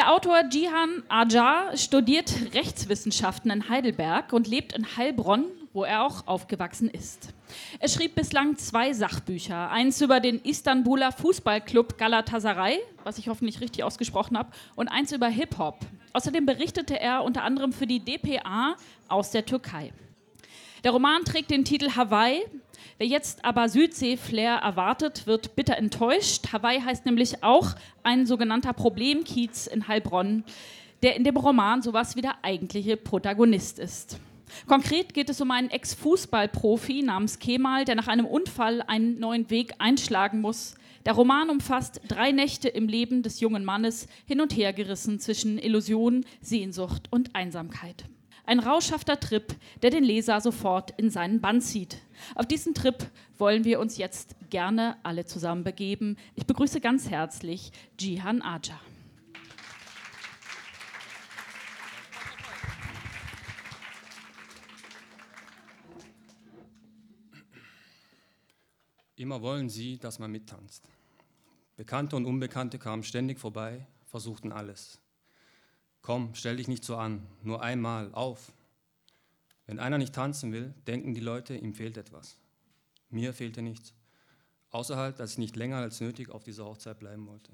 Der Autor Jihan Ajar studiert Rechtswissenschaften in Heidelberg und lebt in Heilbronn, wo er auch aufgewachsen ist. Er schrieb bislang zwei Sachbücher. Eins über den Istanbuler Fußballclub Galatasaray, was ich hoffentlich richtig ausgesprochen habe, und eins über Hip-Hop. Außerdem berichtete er unter anderem für die DPA aus der Türkei. Der Roman trägt den Titel Hawaii. Wer jetzt aber Südsee-Flair erwartet, wird bitter enttäuscht. Hawaii heißt nämlich auch ein sogenannter Problemkiez in Heilbronn, der in dem Roman sowas wie der eigentliche Protagonist ist. Konkret geht es um einen Ex-Fußballprofi namens Kemal, der nach einem Unfall einen neuen Weg einschlagen muss. Der Roman umfasst drei Nächte im Leben des jungen Mannes, hin und her gerissen zwischen Illusion, Sehnsucht und Einsamkeit. Ein rauschhafter Trip, der den Leser sofort in seinen Bann zieht. Auf diesen Trip wollen wir uns jetzt gerne alle zusammen begeben. Ich begrüße ganz herzlich Jihan Aja. Immer wollen sie, dass man mittanzt. Bekannte und Unbekannte kamen ständig vorbei, versuchten alles. Komm, stell dich nicht so an, nur einmal, auf. Wenn einer nicht tanzen will, denken die Leute, ihm fehlt etwas. Mir fehlte nichts, außer halt, dass ich nicht länger als nötig auf dieser Hochzeit bleiben wollte.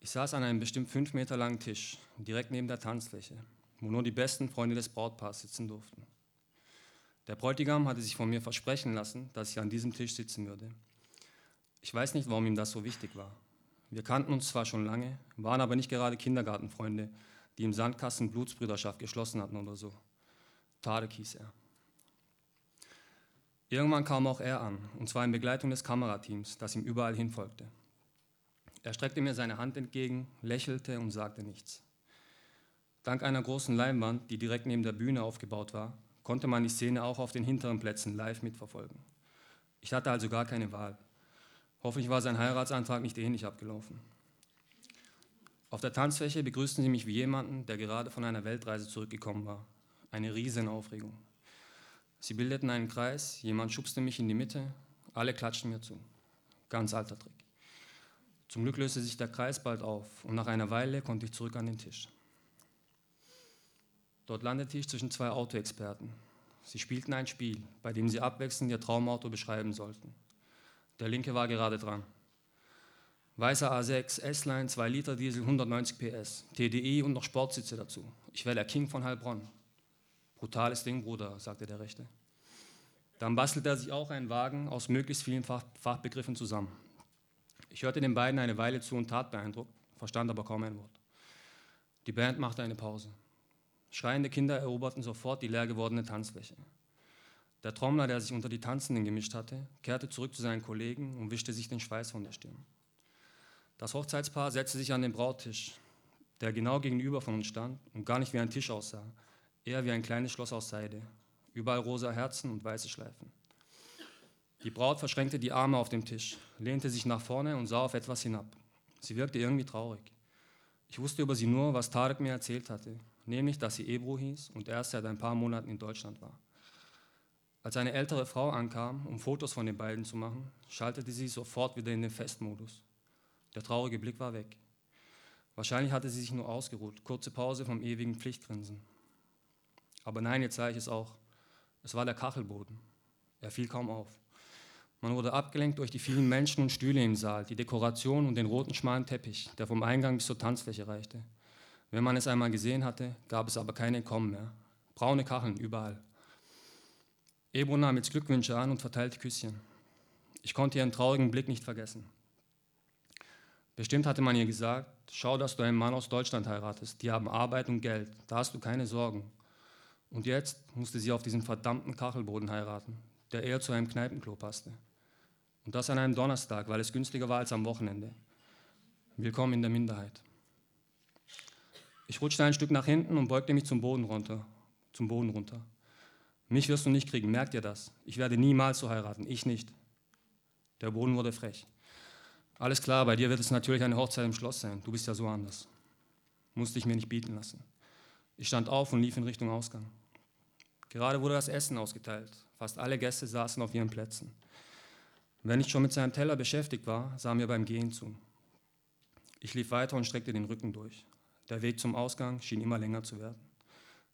Ich saß an einem bestimmt fünf Meter langen Tisch, direkt neben der Tanzfläche, wo nur die besten Freunde des Brautpaars sitzen durften. Der Bräutigam hatte sich von mir versprechen lassen, dass ich an diesem Tisch sitzen würde. Ich weiß nicht, warum ihm das so wichtig war. Wir kannten uns zwar schon lange, waren aber nicht gerade Kindergartenfreunde, die im Sandkasten Blutsbrüderschaft geschlossen hatten oder so. Tarek hieß er. Irgendwann kam auch er an, und zwar in Begleitung des Kamerateams, das ihm überall hinfolgte. Er streckte mir seine Hand entgegen, lächelte und sagte nichts. Dank einer großen Leinwand, die direkt neben der Bühne aufgebaut war, konnte man die Szene auch auf den hinteren Plätzen live mitverfolgen. Ich hatte also gar keine Wahl. Hoffentlich war sein Heiratsantrag nicht ähnlich abgelaufen. Auf der Tanzfläche begrüßten sie mich wie jemanden, der gerade von einer Weltreise zurückgekommen war. Eine Riesenaufregung. Sie bildeten einen Kreis, jemand schubste mich in die Mitte, alle klatschten mir zu. Ganz alter Trick. Zum Glück löste sich der Kreis bald auf und nach einer Weile konnte ich zurück an den Tisch. Dort landete ich zwischen zwei Autoexperten. Sie spielten ein Spiel, bei dem sie abwechselnd ihr Traumauto beschreiben sollten. Der linke war gerade dran. Weißer A6, S-Line, 2 Liter Diesel, 190 PS, TDI und noch Sportsitze dazu. Ich wäre der King von Heilbronn. Brutales Ding, Bruder, sagte der Rechte. Dann bastelte er sich auch einen Wagen aus möglichst vielen Fach Fachbegriffen zusammen. Ich hörte den beiden eine Weile zu und tat beeindruckt, verstand aber kaum ein Wort. Die Band machte eine Pause. Schreiende Kinder eroberten sofort die leer gewordene Tanzfläche. Der Trommler, der sich unter die Tanzenden gemischt hatte, kehrte zurück zu seinen Kollegen und wischte sich den Schweiß von der Stirn. Das Hochzeitspaar setzte sich an den Brauttisch, der genau gegenüber von uns stand und gar nicht wie ein Tisch aussah, eher wie ein kleines Schloss aus Seide, überall rosa Herzen und weiße Schleifen. Die Braut verschränkte die Arme auf dem Tisch, lehnte sich nach vorne und sah auf etwas hinab. Sie wirkte irgendwie traurig. Ich wusste über sie nur, was Tarek mir erzählt hatte, nämlich dass sie Ebro hieß und erst seit ein paar Monaten in Deutschland war. Als eine ältere Frau ankam, um Fotos von den beiden zu machen, schaltete sie sofort wieder in den Festmodus. Der traurige Blick war weg. Wahrscheinlich hatte sie sich nur ausgeruht, kurze Pause vom ewigen Pflichtgrinsen. Aber nein, jetzt sah ich es auch. Es war der Kachelboden. Er fiel kaum auf. Man wurde abgelenkt durch die vielen Menschen und Stühle im Saal, die Dekoration und den roten schmalen Teppich, der vom Eingang bis zur Tanzfläche reichte. Wenn man es einmal gesehen hatte, gab es aber kein Entkommen mehr. Braune Kacheln überall. Ebro nahm jetzt Glückwünsche an und verteilte Küsschen. Ich konnte ihren traurigen Blick nicht vergessen. Bestimmt hatte man ihr gesagt, schau, dass du einen Mann aus Deutschland heiratest. Die haben Arbeit und Geld. Da hast du keine Sorgen. Und jetzt musste sie auf diesen verdammten Kachelboden heiraten, der eher zu einem Kneipenklo passte. Und das an einem Donnerstag, weil es günstiger war als am Wochenende. Willkommen in der Minderheit. Ich rutschte ein Stück nach hinten und beugte mich zum Boden runter. Zum Boden runter. Mich wirst du nicht kriegen, merkt ihr das? Ich werde niemals so heiraten, ich nicht. Der Boden wurde frech. Alles klar, bei dir wird es natürlich eine Hochzeit im Schloss sein. Du bist ja so anders. Musste ich mir nicht bieten lassen. Ich stand auf und lief in Richtung Ausgang. Gerade wurde das Essen ausgeteilt. Fast alle Gäste saßen auf ihren Plätzen. Wenn ich schon mit seinem Teller beschäftigt war, sah mir beim Gehen zu. Ich lief weiter und streckte den Rücken durch. Der Weg zum Ausgang schien immer länger zu werden.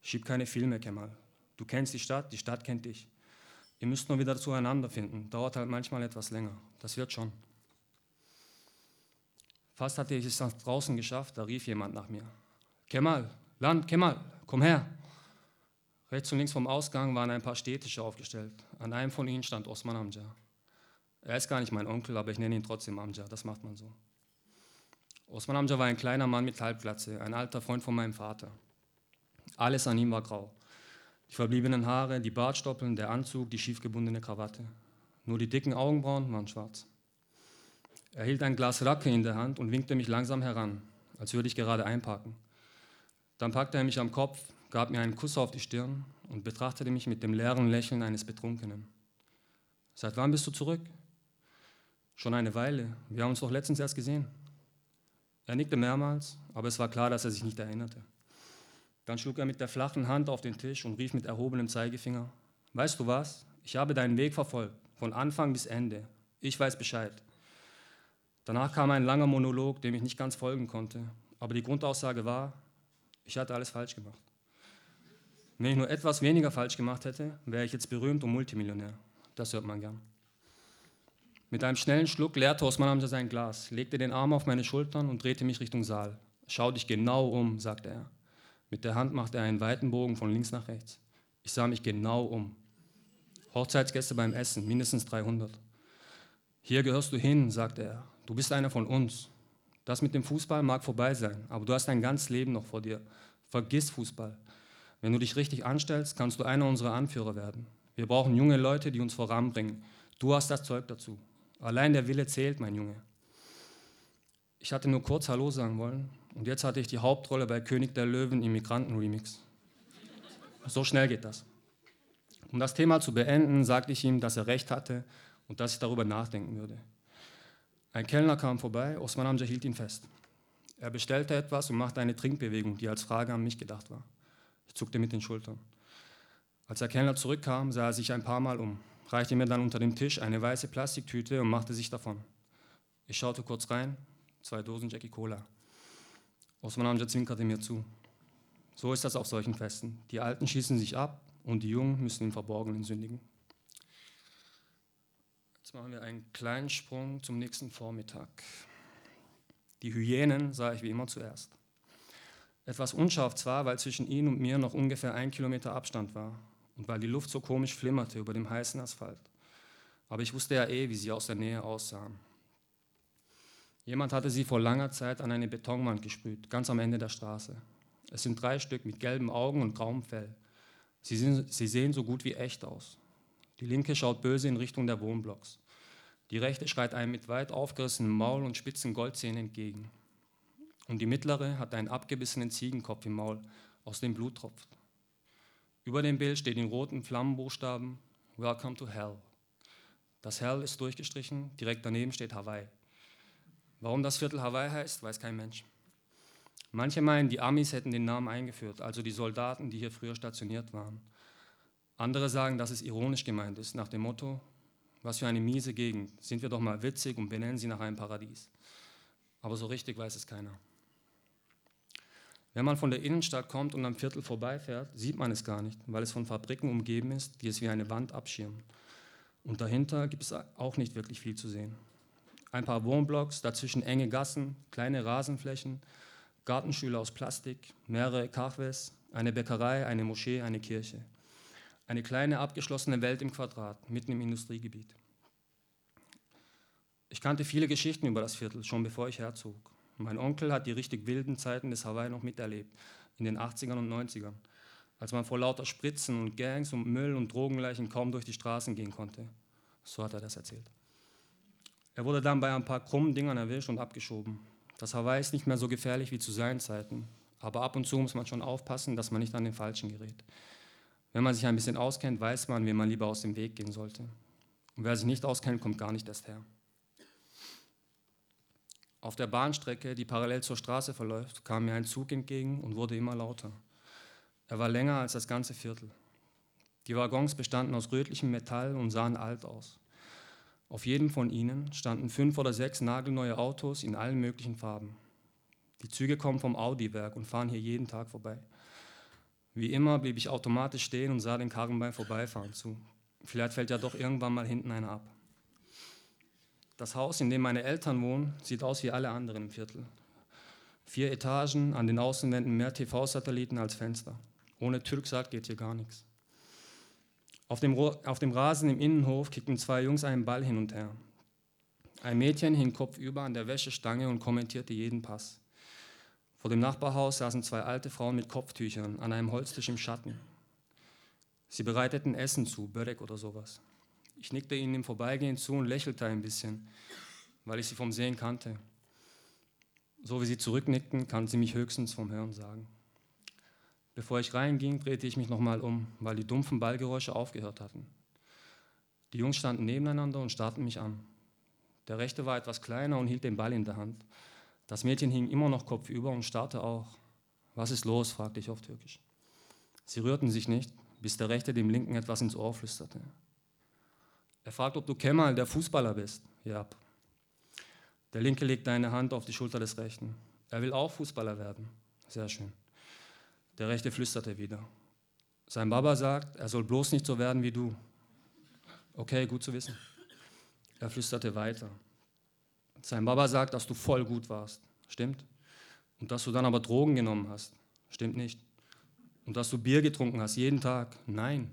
Schieb keine Filme, Kemal. Du kennst die Stadt, die Stadt kennt dich. Ihr müsst nur wieder zueinander finden. Dauert halt manchmal etwas länger. Das wird schon. Fast hatte ich es nach draußen geschafft, da rief jemand nach mir. Kemal, Land, Kemal, komm her. Rechts und links vom Ausgang waren ein paar Städtische aufgestellt. An einem von ihnen stand Osman Amja. Er ist gar nicht mein Onkel, aber ich nenne ihn trotzdem Amja, das macht man so. Osman Amja war ein kleiner Mann mit Halbglatze, ein alter Freund von meinem Vater. Alles an ihm war grau. Die verbliebenen Haare, die Bartstoppeln, der Anzug, die schiefgebundene Krawatte. Nur die dicken Augenbrauen waren schwarz. Er hielt ein Glas Racke in der Hand und winkte mich langsam heran, als würde ich gerade einparken. Dann packte er mich am Kopf, gab mir einen Kuss auf die Stirn und betrachtete mich mit dem leeren Lächeln eines Betrunkenen. Seit wann bist du zurück? Schon eine Weile. Wir haben uns doch letztens erst gesehen. Er nickte mehrmals, aber es war klar, dass er sich nicht erinnerte. Dann schlug er mit der flachen Hand auf den Tisch und rief mit erhobenem Zeigefinger, weißt du was, ich habe deinen Weg verfolgt, von Anfang bis Ende. Ich weiß Bescheid. Danach kam ein langer Monolog, dem ich nicht ganz folgen konnte, aber die Grundaussage war, ich hatte alles falsch gemacht. Wenn ich nur etwas weniger falsch gemacht hätte, wäre ich jetzt berühmt und Multimillionär. Das hört man gern. Mit einem schnellen Schluck leerte Osman Hamza sein Glas, legte den Arm auf meine Schultern und drehte mich Richtung Saal. Schau dich genau um, sagte er. Mit der Hand machte er einen weiten Bogen von links nach rechts. Ich sah mich genau um. Hochzeitsgäste beim Essen, mindestens 300. Hier gehörst du hin, sagte er. Du bist einer von uns. Das mit dem Fußball mag vorbei sein, aber du hast dein ganzes Leben noch vor dir. Vergiss Fußball. Wenn du dich richtig anstellst, kannst du einer unserer Anführer werden. Wir brauchen junge Leute, die uns voranbringen. Du hast das Zeug dazu. Allein der Wille zählt, mein Junge. Ich hatte nur kurz Hallo sagen wollen, und jetzt hatte ich die Hauptrolle bei König der Löwen Immigranten-Remix. So schnell geht das. Um das Thema zu beenden, sagte ich ihm, dass er recht hatte und dass ich darüber nachdenken würde. Ein Kellner kam vorbei, Osman Amja hielt ihn fest. Er bestellte etwas und machte eine Trinkbewegung, die als Frage an mich gedacht war. Ich zuckte mit den Schultern. Als der Kellner zurückkam, sah er sich ein paar Mal um, reichte mir dann unter dem Tisch eine weiße Plastiktüte und machte sich davon. Ich schaute kurz rein, zwei Dosen Jackie Cola. Osman Amja zwinkerte mir zu. So ist das auf solchen Festen. Die Alten schießen sich ab und die Jungen müssen im Verborgenen sündigen. Jetzt machen wir einen kleinen Sprung zum nächsten Vormittag. Die Hyänen sah ich wie immer zuerst. Etwas unscharf zwar, weil zwischen ihnen und mir noch ungefähr ein Kilometer Abstand war und weil die Luft so komisch flimmerte über dem heißen Asphalt. Aber ich wusste ja eh, wie sie aus der Nähe aussahen. Jemand hatte sie vor langer Zeit an eine Betonwand gesprüht, ganz am Ende der Straße. Es sind drei Stück mit gelben Augen und grauem Fell. Sie, sind, sie sehen so gut wie echt aus. Die linke schaut böse in Richtung der Wohnblocks. Die rechte schreit einem mit weit aufgerissenem Maul und spitzen Goldzähnen entgegen. Und die mittlere hat einen abgebissenen Ziegenkopf im Maul, aus dem Blut tropft. Über dem Bild steht in roten Flammenbuchstaben Welcome to Hell. Das Hell ist durchgestrichen, direkt daneben steht Hawaii. Warum das Viertel Hawaii heißt, weiß kein Mensch. Manche meinen, die Amis hätten den Namen eingeführt, also die Soldaten, die hier früher stationiert waren. Andere sagen, dass es ironisch gemeint ist, nach dem Motto, was für eine miese Gegend, sind wir doch mal witzig und benennen sie nach einem Paradies. Aber so richtig weiß es keiner. Wenn man von der Innenstadt kommt und am Viertel vorbeifährt, sieht man es gar nicht, weil es von Fabriken umgeben ist, die es wie eine Wand abschirmen. Und dahinter gibt es auch nicht wirklich viel zu sehen ein paar Wohnblocks, dazwischen enge Gassen, kleine Rasenflächen, Gartenschüler aus Plastik, mehrere Cafés, eine Bäckerei, eine Moschee, eine Kirche. Eine kleine abgeschlossene Welt im Quadrat, mitten im Industriegebiet. Ich kannte viele Geschichten über das Viertel, schon bevor ich herzog. Mein Onkel hat die richtig wilden Zeiten des Hawaii noch miterlebt, in den 80ern und 90ern, als man vor lauter Spritzen und Gangs und Müll und Drogenleichen kaum durch die Straßen gehen konnte. So hat er das erzählt. Er wurde dann bei ein paar krummen Dingern erwischt und abgeschoben. Das Hawaii ist nicht mehr so gefährlich wie zu seinen Zeiten, aber ab und zu muss man schon aufpassen, dass man nicht an den Falschen gerät. Wenn man sich ein bisschen auskennt, weiß man, wem man lieber aus dem Weg gehen sollte. Und wer sich nicht auskennt, kommt gar nicht erst her. Auf der Bahnstrecke, die parallel zur Straße verläuft, kam mir ein Zug entgegen und wurde immer lauter. Er war länger als das ganze Viertel. Die Waggons bestanden aus rötlichem Metall und sahen alt aus. Auf jedem von ihnen standen fünf oder sechs nagelneue Autos in allen möglichen Farben. Die Züge kommen vom Audi-Werk und fahren hier jeden Tag vorbei. Wie immer blieb ich automatisch stehen und sah den Karren beim Vorbeifahren zu. Vielleicht fällt ja doch irgendwann mal hinten einer ab. Das Haus, in dem meine Eltern wohnen, sieht aus wie alle anderen im Viertel. Vier Etagen, an den Außenwänden mehr TV-Satelliten als Fenster. Ohne Türksaat geht hier gar nichts. Auf dem, auf dem Rasen im Innenhof kickten zwei Jungs einen Ball hin und her. Ein Mädchen hing kopfüber an der Wäschestange und kommentierte jeden Pass. Vor dem Nachbarhaus saßen zwei alte Frauen mit Kopftüchern an einem Holztisch im Schatten. Sie bereiteten Essen zu, Börek oder sowas. Ich nickte ihnen im Vorbeigehen zu und lächelte ein bisschen, weil ich sie vom Sehen kannte. So wie sie zurücknickten, kannten sie mich höchstens vom Hören sagen. Bevor ich reinging, drehte ich mich nochmal um, weil die dumpfen Ballgeräusche aufgehört hatten. Die Jungs standen nebeneinander und starrten mich an. Der rechte war etwas kleiner und hielt den Ball in der Hand. Das Mädchen hing immer noch kopfüber und starrte auch. Was ist los? fragte ich auf Türkisch. Sie rührten sich nicht, bis der Rechte dem Linken etwas ins Ohr flüsterte. Er fragt, ob du Kemal, der Fußballer bist. Ja. Der Linke legte eine Hand auf die Schulter des Rechten. Er will auch Fußballer werden. Sehr schön. Der Rechte flüsterte wieder. Sein Baba sagt, er soll bloß nicht so werden wie du. Okay, gut zu wissen. Er flüsterte weiter. Sein Baba sagt, dass du voll gut warst. Stimmt. Und dass du dann aber Drogen genommen hast. Stimmt nicht. Und dass du Bier getrunken hast, jeden Tag. Nein.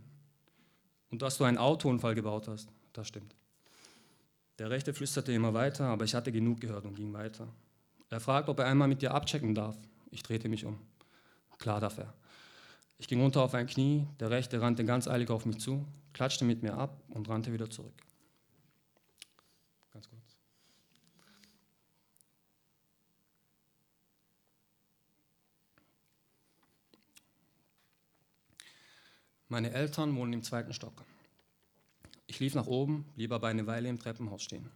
Und dass du einen Autounfall gebaut hast. Das stimmt. Der Rechte flüsterte immer weiter, aber ich hatte genug gehört und ging weiter. Er fragt, ob er einmal mit dir abchecken darf. Ich drehte mich um. Klar darf er. Ich ging runter auf ein Knie, der Rechte rannte ganz eilig auf mich zu, klatschte mit mir ab und rannte wieder zurück. Ganz kurz. Meine Eltern wohnen im zweiten Stock. Ich lief nach oben, blieb aber eine Weile im Treppenhaus stehen.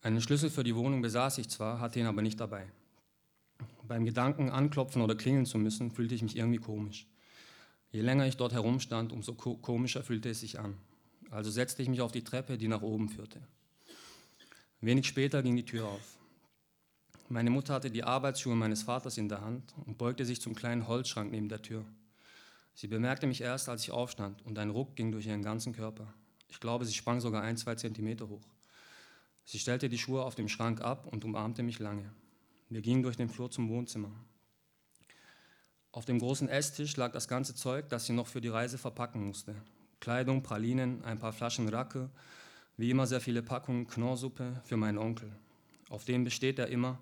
Einen Schlüssel für die Wohnung besaß ich zwar, hatte ihn aber nicht dabei. Beim Gedanken, anklopfen oder klingeln zu müssen, fühlte ich mich irgendwie komisch. Je länger ich dort herumstand, umso komischer fühlte es sich an. Also setzte ich mich auf die Treppe, die nach oben führte. Wenig später ging die Tür auf. Meine Mutter hatte die Arbeitsschuhe meines Vaters in der Hand und beugte sich zum kleinen Holzschrank neben der Tür. Sie bemerkte mich erst, als ich aufstand, und ein Ruck ging durch ihren ganzen Körper. Ich glaube, sie sprang sogar ein, zwei Zentimeter hoch. Sie stellte die Schuhe auf dem Schrank ab und umarmte mich lange. Wir gingen durch den Flur zum Wohnzimmer. Auf dem großen Esstisch lag das ganze Zeug, das sie noch für die Reise verpacken musste. Kleidung, Pralinen, ein paar Flaschen Racke, wie immer sehr viele Packungen Knorrsuppe für meinen Onkel. Auf dem besteht er immer.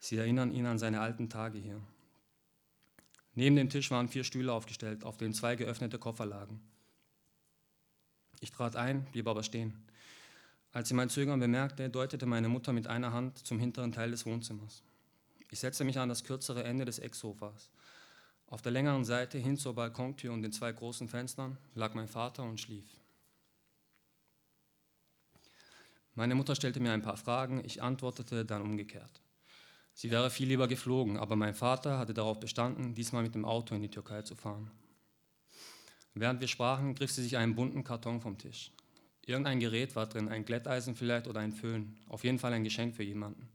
Sie erinnern ihn an seine alten Tage hier. Neben dem Tisch waren vier Stühle aufgestellt, auf denen zwei geöffnete Koffer lagen. Ich trat ein, blieb aber stehen. Als sie mein Zögern bemerkte, deutete meine Mutter mit einer Hand zum hinteren Teil des Wohnzimmers. Ich setzte mich an das kürzere Ende des Ecksofas. Auf der längeren Seite, hin zur Balkontür und den zwei großen Fenstern, lag mein Vater und schlief. Meine Mutter stellte mir ein paar Fragen, ich antwortete dann umgekehrt. Sie wäre viel lieber geflogen, aber mein Vater hatte darauf bestanden, diesmal mit dem Auto in die Türkei zu fahren. Während wir sprachen, griff sie sich einen bunten Karton vom Tisch. Irgendein Gerät war drin, ein Glätteisen vielleicht oder ein Föhn, auf jeden Fall ein Geschenk für jemanden.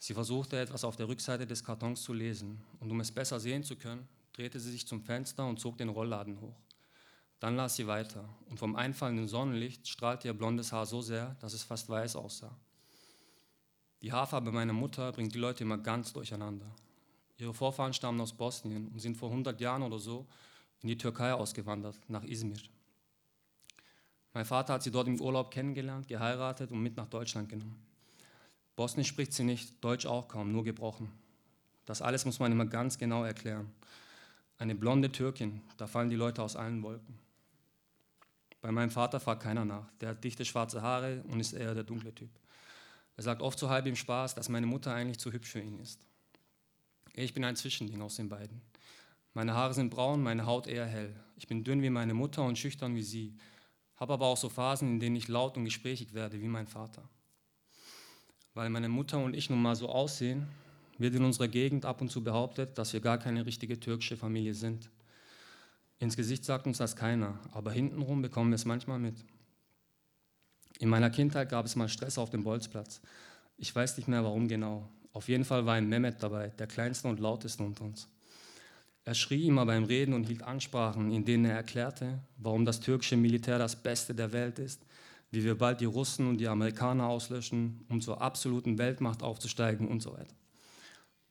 Sie versuchte etwas auf der Rückseite des Kartons zu lesen, und um es besser sehen zu können, drehte sie sich zum Fenster und zog den Rollladen hoch. Dann las sie weiter, und vom einfallenden Sonnenlicht strahlte ihr blondes Haar so sehr, dass es fast weiß aussah. Die Haarfarbe meiner Mutter bringt die Leute immer ganz durcheinander. Ihre Vorfahren stammen aus Bosnien und sind vor 100 Jahren oder so in die Türkei ausgewandert, nach Izmir. Mein Vater hat sie dort im Urlaub kennengelernt, geheiratet und mit nach Deutschland genommen. Bosnisch spricht sie nicht, Deutsch auch kaum, nur gebrochen. Das alles muss man immer ganz genau erklären. Eine blonde Türkin, da fallen die Leute aus allen Wolken. Bei meinem Vater fragt keiner nach. Der hat dichte schwarze Haare und ist eher der dunkle Typ. Er sagt oft so halb im Spaß, dass meine Mutter eigentlich zu hübsch für ihn ist. Ich bin ein Zwischending aus den beiden. Meine Haare sind braun, meine Haut eher hell. Ich bin dünn wie meine Mutter und schüchtern wie sie, habe aber auch so Phasen, in denen ich laut und gesprächig werde wie mein Vater. Weil meine Mutter und ich nun mal so aussehen, wird in unserer Gegend ab und zu behauptet, dass wir gar keine richtige türkische Familie sind. Ins Gesicht sagt uns das keiner, aber hintenrum bekommen wir es manchmal mit. In meiner Kindheit gab es mal Stress auf dem Bolzplatz. Ich weiß nicht mehr warum genau. Auf jeden Fall war ein Mehmet dabei, der kleinste und lauteste unter uns. Er schrie immer beim Reden und hielt Ansprachen, in denen er erklärte, warum das türkische Militär das Beste der Welt ist, wie wir bald die Russen und die Amerikaner auslöschen, um zur absoluten Weltmacht aufzusteigen und so weiter.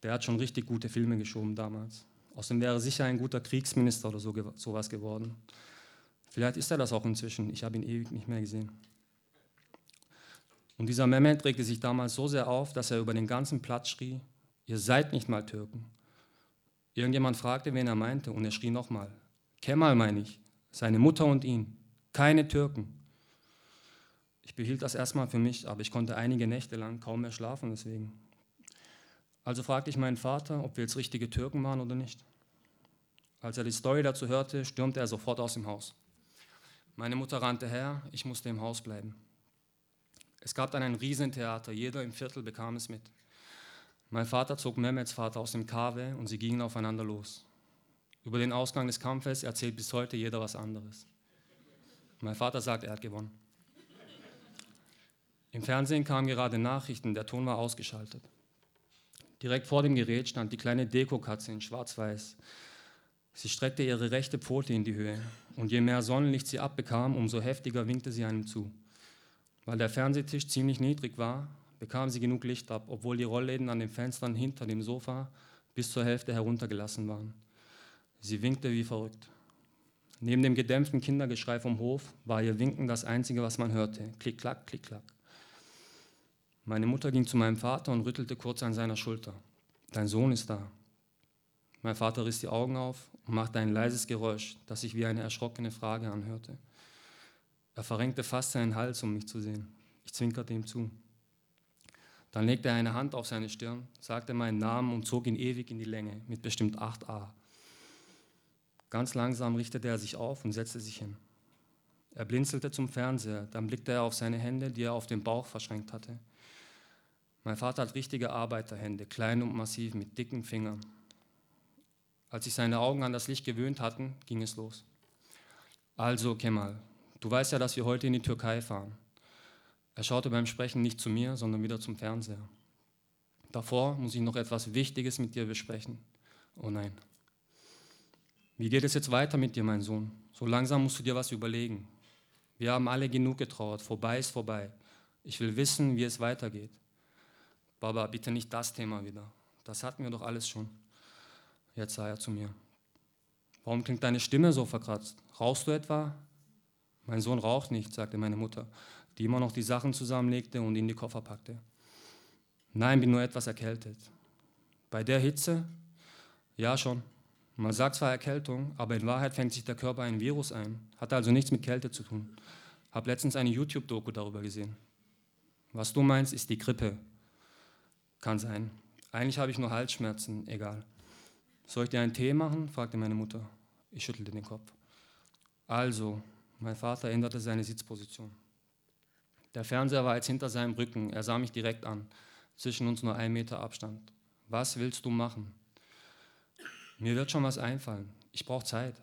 Der hat schon richtig gute Filme geschoben damals. Außerdem wäre er sicher ein guter Kriegsminister oder so, sowas geworden. Vielleicht ist er das auch inzwischen. Ich habe ihn ewig nicht mehr gesehen. Und dieser Mehmet regte sich damals so sehr auf, dass er über den ganzen Platz schrie, ihr seid nicht mal Türken. Irgendjemand fragte, wen er meinte, und er schrie nochmal, Kemal meine ich, seine Mutter und ihn, keine Türken. Ich behielt das erstmal für mich, aber ich konnte einige Nächte lang kaum mehr schlafen deswegen. Also fragte ich meinen Vater, ob wir jetzt richtige Türken waren oder nicht. Als er die Story dazu hörte, stürmte er sofort aus dem Haus. Meine Mutter rannte her, ich musste im Haus bleiben. Es gab dann ein Riesentheater, jeder im Viertel bekam es mit. Mein Vater zog Mehmets Vater aus dem Kave und sie gingen aufeinander los. Über den Ausgang des Kampfes erzählt bis heute jeder was anderes. Mein Vater sagt, er hat gewonnen. Im Fernsehen kamen gerade Nachrichten, der Ton war ausgeschaltet. Direkt vor dem Gerät stand die kleine Dekokatze in Schwarz-Weiß. Sie streckte ihre rechte Pfote in die Höhe und je mehr Sonnenlicht sie abbekam, umso heftiger winkte sie einem zu. Weil der Fernsehtisch ziemlich niedrig war, bekam sie genug Licht ab, obwohl die Rollläden an den Fenstern hinter dem Sofa bis zur Hälfte heruntergelassen waren. Sie winkte wie verrückt. Neben dem gedämpften Kindergeschrei vom Hof war ihr Winken das Einzige, was man hörte. Klick, klack, klick, klack. Meine Mutter ging zu meinem Vater und rüttelte kurz an seiner Schulter. Dein Sohn ist da. Mein Vater riss die Augen auf und machte ein leises Geräusch, das sich wie eine erschrockene Frage anhörte. Er verrenkte fast seinen Hals, um mich zu sehen. Ich zwinkerte ihm zu. Dann legte er eine Hand auf seine Stirn, sagte meinen Namen und zog ihn ewig in die Länge mit bestimmt 8a. Ganz langsam richtete er sich auf und setzte sich hin. Er blinzelte zum Fernseher, dann blickte er auf seine Hände, die er auf dem Bauch verschränkt hatte. Mein Vater hat richtige Arbeiterhände, klein und massiv, mit dicken Fingern. Als sich seine Augen an das Licht gewöhnt hatten, ging es los. Also, Kemal, du weißt ja, dass wir heute in die Türkei fahren. Er schaute beim Sprechen nicht zu mir, sondern wieder zum Fernseher. Davor muss ich noch etwas Wichtiges mit dir besprechen. Oh nein. Wie geht es jetzt weiter mit dir, mein Sohn? So langsam musst du dir was überlegen. Wir haben alle genug getrauert. Vorbei ist vorbei. Ich will wissen, wie es weitergeht. Baba, bitte nicht das Thema wieder. Das hatten wir doch alles schon. Jetzt sah er zu mir. Warum klingt deine Stimme so verkratzt? Rauchst du etwa? Mein Sohn raucht nicht, sagte meine Mutter, die immer noch die Sachen zusammenlegte und in die Koffer packte. Nein, bin nur etwas erkältet. Bei der Hitze? Ja, schon. Man sagt zwar Erkältung, aber in Wahrheit fängt sich der Körper ein Virus ein. Hat also nichts mit Kälte zu tun. Hab letztens eine YouTube-Doku darüber gesehen. Was du meinst, ist die Grippe. Kann sein. Eigentlich habe ich nur Halsschmerzen, egal. Soll ich dir einen Tee machen? fragte meine Mutter. Ich schüttelte den Kopf. Also, mein Vater änderte seine Sitzposition. Der Fernseher war jetzt hinter seinem Rücken. Er sah mich direkt an. Zwischen uns nur ein Meter Abstand. Was willst du machen? Mir wird schon was einfallen. Ich brauche Zeit.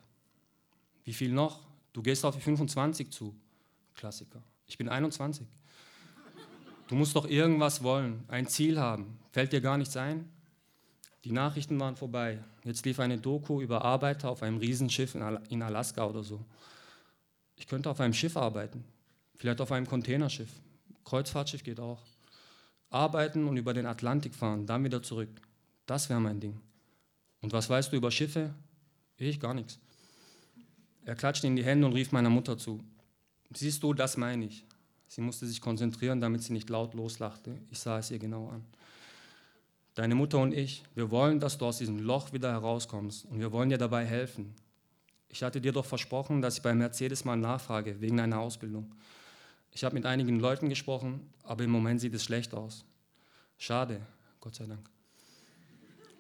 Wie viel noch? Du gehst auf die 25 zu. Klassiker. Ich bin 21. Du musst doch irgendwas wollen, ein Ziel haben. Fällt dir gar nichts ein? Die Nachrichten waren vorbei. Jetzt lief eine Doku über Arbeiter auf einem Riesenschiff in Alaska oder so. Ich könnte auf einem Schiff arbeiten, vielleicht auf einem Containerschiff. Kreuzfahrtschiff geht auch. Arbeiten und über den Atlantik fahren, dann wieder zurück. Das wäre mein Ding. Und was weißt du über Schiffe? Ich gar nichts. Er klatschte in die Hände und rief meiner Mutter zu. Siehst du, das meine ich. Sie musste sich konzentrieren, damit sie nicht laut loslachte. Ich sah es ihr genau an. Deine Mutter und ich, wir wollen, dass du aus diesem Loch wieder herauskommst und wir wollen dir dabei helfen. Ich hatte dir doch versprochen, dass ich bei Mercedes mal nachfrage wegen einer Ausbildung. Ich habe mit einigen Leuten gesprochen, aber im Moment sieht es schlecht aus. Schade, Gott sei Dank.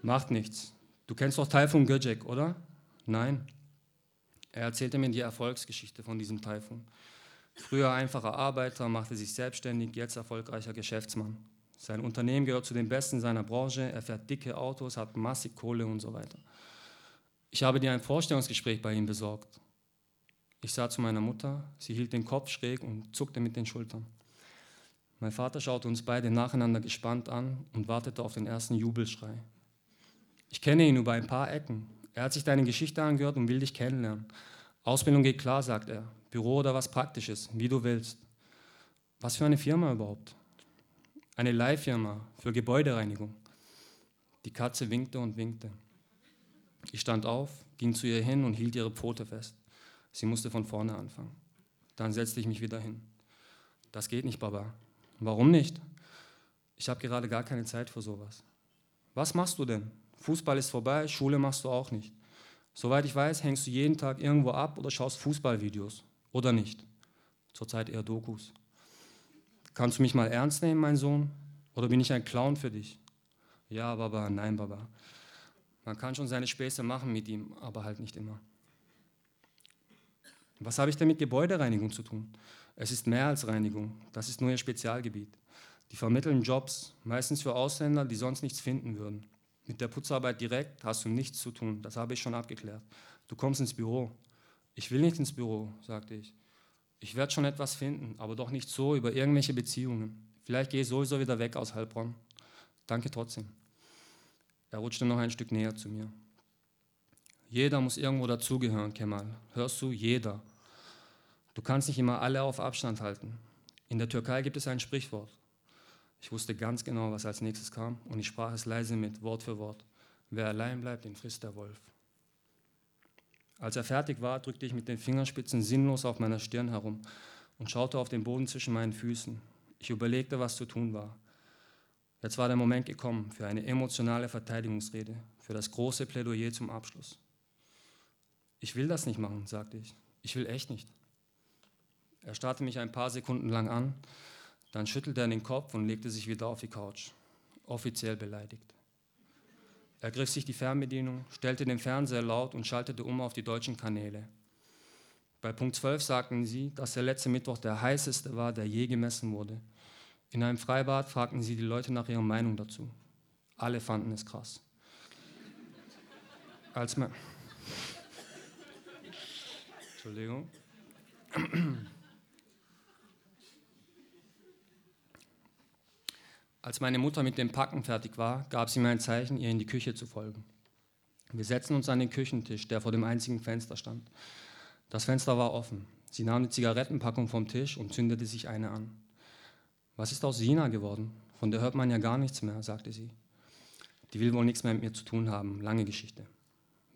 Macht nichts. Du kennst doch Taifun Göcek, oder? Nein. Er erzählte mir die Erfolgsgeschichte von diesem Taifun. Früher einfacher Arbeiter, machte sich selbstständig, jetzt erfolgreicher Geschäftsmann. Sein Unternehmen gehört zu den besten seiner Branche, er fährt dicke Autos, hat massig Kohle und so weiter. Ich habe dir ein Vorstellungsgespräch bei ihm besorgt. Ich sah zu meiner Mutter, sie hielt den Kopf schräg und zuckte mit den Schultern. Mein Vater schaute uns beide nacheinander gespannt an und wartete auf den ersten Jubelschrei. Ich kenne ihn über ein paar Ecken. Er hat sich deine Geschichte angehört und will dich kennenlernen. Ausbildung geht klar, sagt er. Büro oder was Praktisches, wie du willst. Was für eine Firma überhaupt? Eine Leihfirma für Gebäudereinigung. Die Katze winkte und winkte. Ich stand auf, ging zu ihr hin und hielt ihre Pfote fest. Sie musste von vorne anfangen. Dann setzte ich mich wieder hin. Das geht nicht, Baba. Warum nicht? Ich habe gerade gar keine Zeit für sowas. Was machst du denn? Fußball ist vorbei, Schule machst du auch nicht. Soweit ich weiß, hängst du jeden Tag irgendwo ab oder schaust Fußballvideos. Oder nicht? Zurzeit eher Dokus. Kannst du mich mal ernst nehmen, mein Sohn? Oder bin ich ein Clown für dich? Ja, Baba, nein, Baba. Man kann schon seine Späße machen mit ihm, aber halt nicht immer. Was habe ich denn mit Gebäudereinigung zu tun? Es ist mehr als Reinigung, das ist nur ihr Spezialgebiet. Die vermitteln Jobs, meistens für Ausländer, die sonst nichts finden würden. Mit der Putzarbeit direkt hast du nichts zu tun, das habe ich schon abgeklärt. Du kommst ins Büro. Ich will nicht ins Büro, sagte ich. Ich werde schon etwas finden, aber doch nicht so über irgendwelche Beziehungen. Vielleicht gehe ich sowieso wieder weg aus Heilbronn. Danke trotzdem. Er rutschte noch ein Stück näher zu mir. Jeder muss irgendwo dazugehören, Kemal. Hörst du? Jeder. Du kannst nicht immer alle auf Abstand halten. In der Türkei gibt es ein Sprichwort. Ich wusste ganz genau, was als nächstes kam, und ich sprach es leise mit, Wort für Wort. Wer allein bleibt, den frisst der Wolf. Als er fertig war, drückte ich mit den Fingerspitzen sinnlos auf meiner Stirn herum und schaute auf den Boden zwischen meinen Füßen. Ich überlegte, was zu tun war. Jetzt war der Moment gekommen für eine emotionale Verteidigungsrede, für das große Plädoyer zum Abschluss. Ich will das nicht machen, sagte ich. Ich will echt nicht. Er starrte mich ein paar Sekunden lang an, dann schüttelte er den Kopf und legte sich wieder auf die Couch, offiziell beleidigt. Er griff sich die Fernbedienung, stellte den Fernseher laut und schaltete um auf die deutschen Kanäle. Bei Punkt 12 sagten sie, dass der letzte Mittwoch der heißeste war, der je gemessen wurde. In einem Freibad fragten sie die Leute nach ihrer Meinung dazu. Alle fanden es krass. Als man Entschuldigung. Als meine Mutter mit dem Packen fertig war, gab sie mir ein Zeichen, ihr in die Küche zu folgen. Wir setzten uns an den Küchentisch, der vor dem einzigen Fenster stand. Das Fenster war offen. Sie nahm die Zigarettenpackung vom Tisch und zündete sich eine an. Was ist aus Sina geworden? Von der hört man ja gar nichts mehr, sagte sie. Die will wohl nichts mehr mit mir zu tun haben. Lange Geschichte.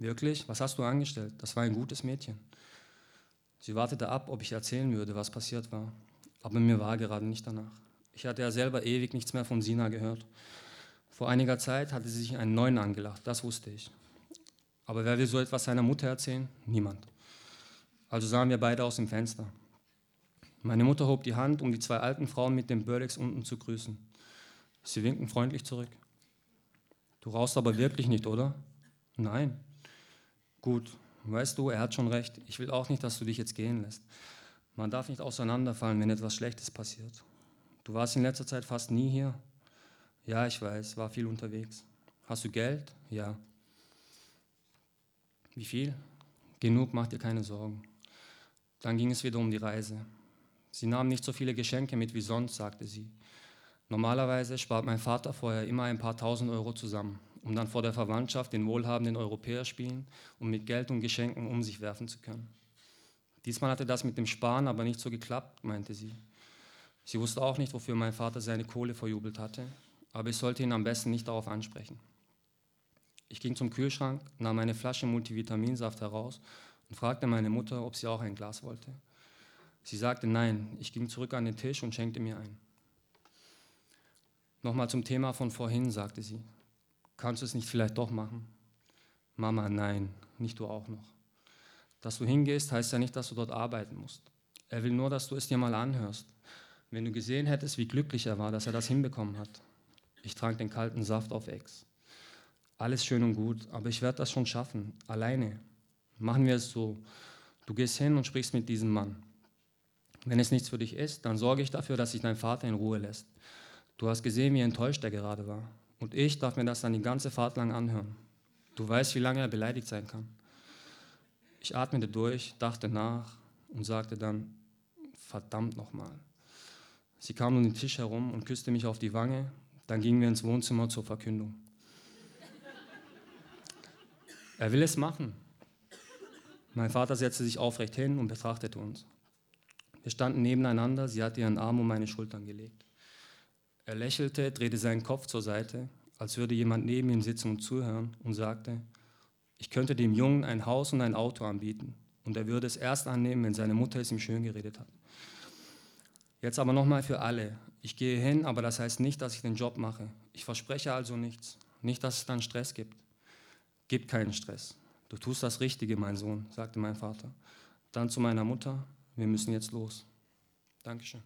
Wirklich? Was hast du angestellt? Das war ein gutes Mädchen. Sie wartete ab, ob ich erzählen würde, was passiert war. Aber mir war gerade nicht danach. Ich hatte ja selber ewig nichts mehr von Sina gehört. Vor einiger Zeit hatte sie sich einen neuen angelacht, das wusste ich. Aber wer will so etwas seiner Mutter erzählen? Niemand. Also sahen wir beide aus dem Fenster. Meine Mutter hob die Hand, um die zwei alten Frauen mit dem Burlex unten zu grüßen. Sie winkten freundlich zurück. Du rauchst aber wirklich nicht, oder? Nein. Gut, weißt du, er hat schon recht. Ich will auch nicht, dass du dich jetzt gehen lässt. Man darf nicht auseinanderfallen, wenn etwas Schlechtes passiert. Du warst in letzter Zeit fast nie hier. Ja, ich weiß, war viel unterwegs. Hast du Geld? Ja. Wie viel? Genug, mach dir keine Sorgen. Dann ging es wieder um die Reise. Sie nahm nicht so viele Geschenke mit wie sonst, sagte sie. Normalerweise spart mein Vater vorher immer ein paar tausend Euro zusammen, um dann vor der Verwandtschaft den wohlhabenden Europäer spielen und mit Geld und Geschenken um sich werfen zu können. Diesmal hatte das mit dem Sparen aber nicht so geklappt, meinte sie. Sie wusste auch nicht, wofür mein Vater seine Kohle verjubelt hatte, aber ich sollte ihn am besten nicht darauf ansprechen. Ich ging zum Kühlschrank, nahm eine Flasche Multivitaminsaft heraus und fragte meine Mutter, ob sie auch ein Glas wollte. Sie sagte nein. Ich ging zurück an den Tisch und schenkte mir ein. Nochmal zum Thema von vorhin, sagte sie. Kannst du es nicht vielleicht doch machen? Mama, nein, nicht du auch noch. Dass du hingehst, heißt ja nicht, dass du dort arbeiten musst. Er will nur, dass du es dir mal anhörst. Wenn du gesehen hättest, wie glücklich er war, dass er das hinbekommen hat. Ich trank den kalten Saft auf Ex. Alles schön und gut, aber ich werde das schon schaffen, alleine. Machen wir es so. Du gehst hin und sprichst mit diesem Mann. Wenn es nichts für dich ist, dann sorge ich dafür, dass sich dein Vater in Ruhe lässt. Du hast gesehen, wie enttäuscht er gerade war. Und ich darf mir das dann die ganze Fahrt lang anhören. Du weißt, wie lange er beleidigt sein kann. Ich atmete durch, dachte nach und sagte dann, verdammt nochmal. Sie kam um den Tisch herum und küsste mich auf die Wange. Dann gingen wir ins Wohnzimmer zur Verkündung. Er will es machen. Mein Vater setzte sich aufrecht hin und betrachtete uns. Wir standen nebeneinander, sie hatte ihren Arm um meine Schultern gelegt. Er lächelte, drehte seinen Kopf zur Seite, als würde jemand neben ihm sitzen und zuhören, und sagte, ich könnte dem Jungen ein Haus und ein Auto anbieten, und er würde es erst annehmen, wenn seine Mutter es ihm schön geredet hat. Jetzt aber nochmal für alle. Ich gehe hin, aber das heißt nicht, dass ich den Job mache. Ich verspreche also nichts. Nicht, dass es dann Stress gibt. Gib keinen Stress. Du tust das Richtige, mein Sohn, sagte mein Vater. Dann zu meiner Mutter, wir müssen jetzt los. Dankeschön.